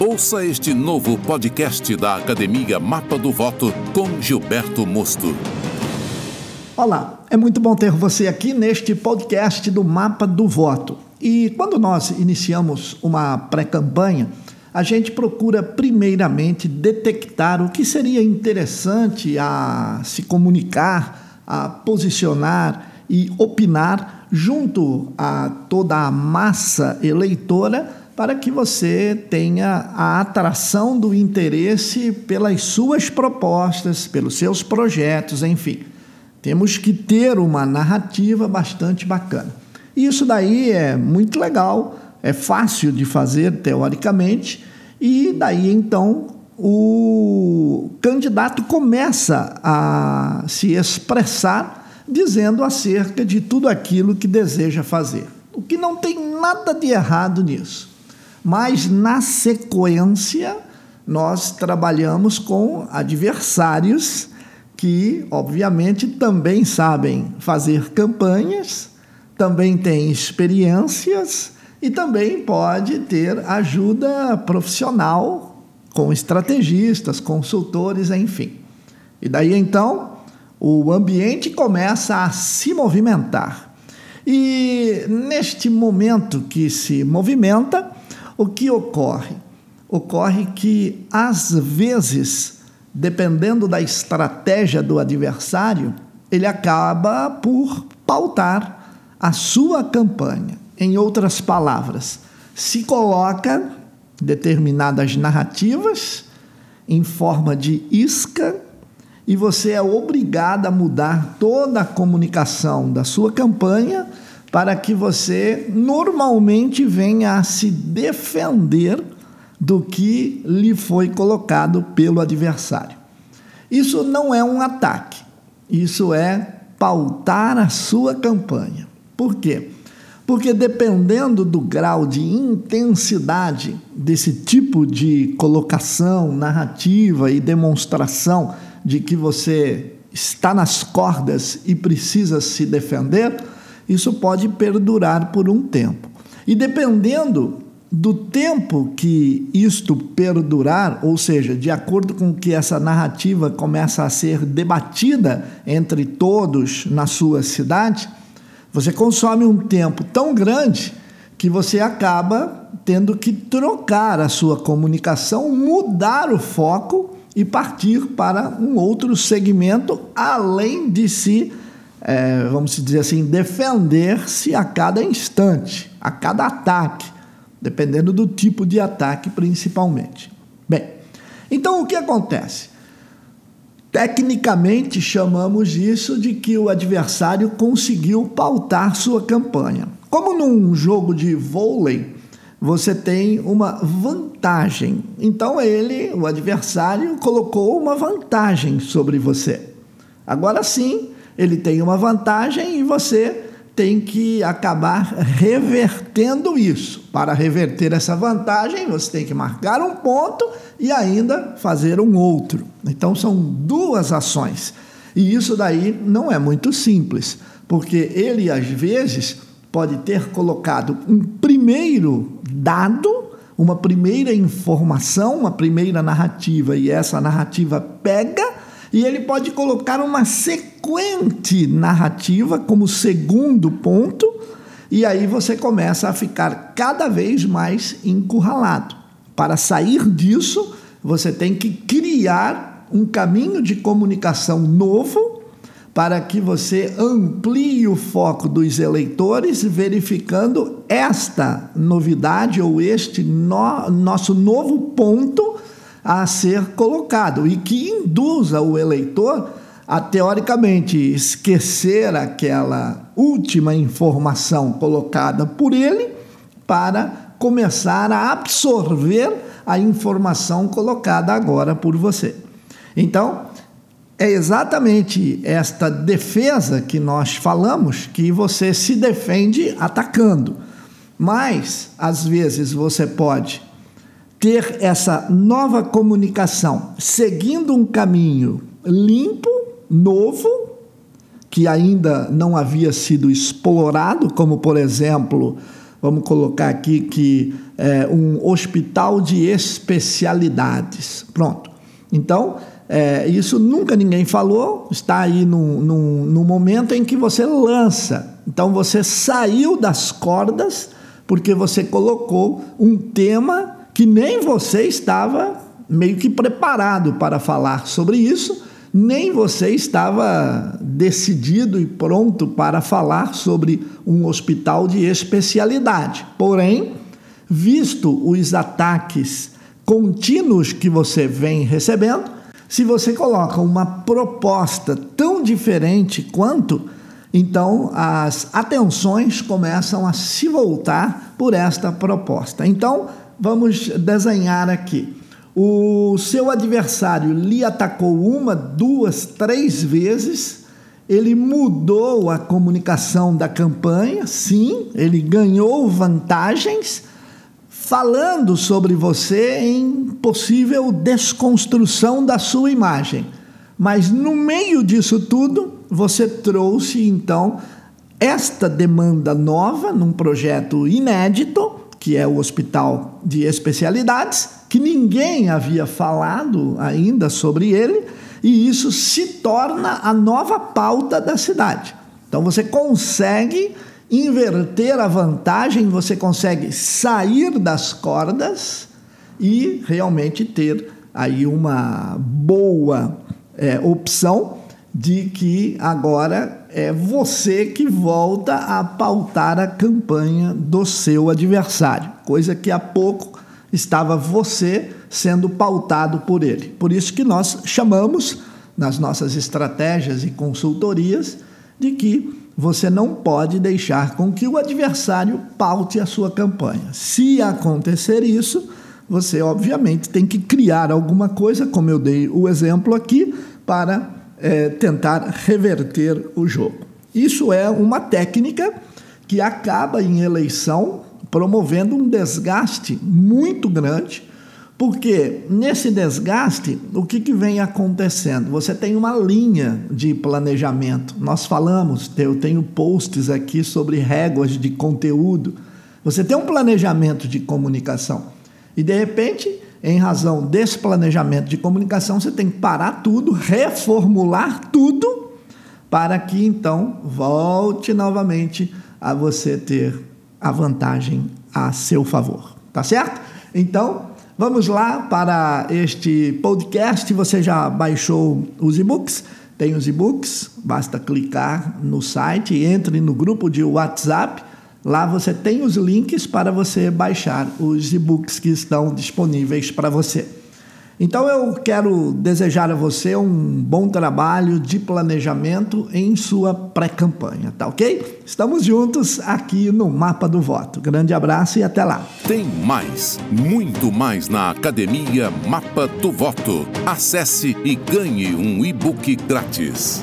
Ouça este novo podcast da Academia Mapa do Voto com Gilberto Mosto. Olá, é muito bom ter você aqui neste podcast do Mapa do Voto. E quando nós iniciamos uma pré-campanha, a gente procura primeiramente detectar o que seria interessante a se comunicar, a posicionar e opinar junto a toda a massa eleitora para que você tenha a atração do interesse pelas suas propostas, pelos seus projetos, enfim. Temos que ter uma narrativa bastante bacana. E isso daí é muito legal, é fácil de fazer teoricamente, e daí então o candidato começa a se expressar dizendo acerca de tudo aquilo que deseja fazer. O que não tem nada de errado nisso. Mas na sequência, nós trabalhamos com adversários que, obviamente, também sabem fazer campanhas, também têm experiências e também pode ter ajuda profissional com estrategistas, consultores, enfim. E daí então o ambiente começa a se movimentar. E neste momento que se movimenta, o que ocorre? Ocorre que, às vezes, dependendo da estratégia do adversário, ele acaba por pautar a sua campanha. Em outras palavras, se coloca determinadas narrativas em forma de isca e você é obrigado a mudar toda a comunicação da sua campanha para que você normalmente venha a se defender do que lhe foi colocado pelo adversário. Isso não é um ataque, isso é pautar a sua campanha. Por quê? Porque dependendo do grau de intensidade desse tipo de colocação narrativa e demonstração de que você está nas cordas e precisa se defender, isso pode perdurar por um tempo. E dependendo do tempo que isto perdurar, ou seja, de acordo com que essa narrativa começa a ser debatida entre todos na sua cidade, você consome um tempo tão grande que você acaba tendo que trocar a sua comunicação, mudar o foco e partir para um outro segmento, além de se é, vamos dizer assim, defender-se a cada instante, a cada ataque, dependendo do tipo de ataque, principalmente. Bem, então o que acontece? Tecnicamente, chamamos isso de que o adversário conseguiu pautar sua campanha. Como num jogo de vôlei, você tem uma vantagem. Então, ele, o adversário, colocou uma vantagem sobre você. Agora sim, ele tem uma vantagem e você tem que acabar revertendo isso. Para reverter essa vantagem, você tem que marcar um ponto e ainda fazer um outro. Então são duas ações. E isso daí não é muito simples, porque ele às vezes pode ter colocado um primeiro dado, uma primeira informação, uma primeira narrativa, e essa narrativa pega e ele pode colocar uma sequente narrativa como segundo ponto, e aí você começa a ficar cada vez mais encurralado. Para sair disso, você tem que criar um caminho de comunicação novo para que você amplie o foco dos eleitores, verificando esta novidade ou este no, nosso novo ponto a ser colocado e que induza o eleitor a teoricamente esquecer aquela última informação colocada por ele para começar a absorver a informação colocada agora por você. Então, é exatamente esta defesa que nós falamos que você se defende atacando. Mas, às vezes, você pode ter essa nova comunicação seguindo um caminho limpo, novo, que ainda não havia sido explorado, como por exemplo, vamos colocar aqui que é um hospital de especialidades. Pronto. Então, é, isso nunca ninguém falou, está aí no, no, no momento em que você lança. Então, você saiu das cordas porque você colocou um tema que nem você estava meio que preparado para falar sobre isso, nem você estava decidido e pronto para falar sobre um hospital de especialidade. Porém, visto os ataques contínuos que você vem recebendo, se você coloca uma proposta tão diferente quanto, então as atenções começam a se voltar por esta proposta. Então, vamos desenhar aqui. O seu adversário lhe atacou uma, duas, três vezes. Ele mudou a comunicação da campanha, sim, ele ganhou vantagens, falando sobre você em possível desconstrução da sua imagem. Mas no meio disso tudo, você trouxe então esta demanda nova num projeto inédito que é o Hospital de Especialidades, que ninguém havia falado ainda sobre ele, e isso se torna a nova pauta da cidade. Então você consegue inverter a vantagem, você consegue sair das cordas e realmente ter aí uma boa é, opção de que agora é você que volta a pautar a campanha do seu adversário, coisa que há pouco estava você sendo pautado por ele. Por isso que nós chamamos nas nossas estratégias e consultorias de que você não pode deixar com que o adversário paute a sua campanha. Se acontecer isso, você obviamente tem que criar alguma coisa, como eu dei o exemplo aqui, para é, tentar reverter o jogo. Isso é uma técnica que acaba em eleição promovendo um desgaste muito grande, porque nesse desgaste, o que, que vem acontecendo? Você tem uma linha de planejamento. Nós falamos, eu tenho posts aqui sobre réguas de conteúdo. Você tem um planejamento de comunicação. E de repente em razão desse planejamento de comunicação, você tem que parar tudo, reformular tudo, para que então volte novamente a você ter a vantagem a seu favor. Tá certo? Então, vamos lá para este podcast. Você já baixou os e-books? Tem os e-books, basta clicar no site, entre no grupo de WhatsApp Lá você tem os links para você baixar os e-books que estão disponíveis para você. Então eu quero desejar a você um bom trabalho de planejamento em sua pré-campanha, tá ok? Estamos juntos aqui no Mapa do Voto. Grande abraço e até lá. Tem mais, muito mais na Academia Mapa do Voto. Acesse e ganhe um e-book grátis.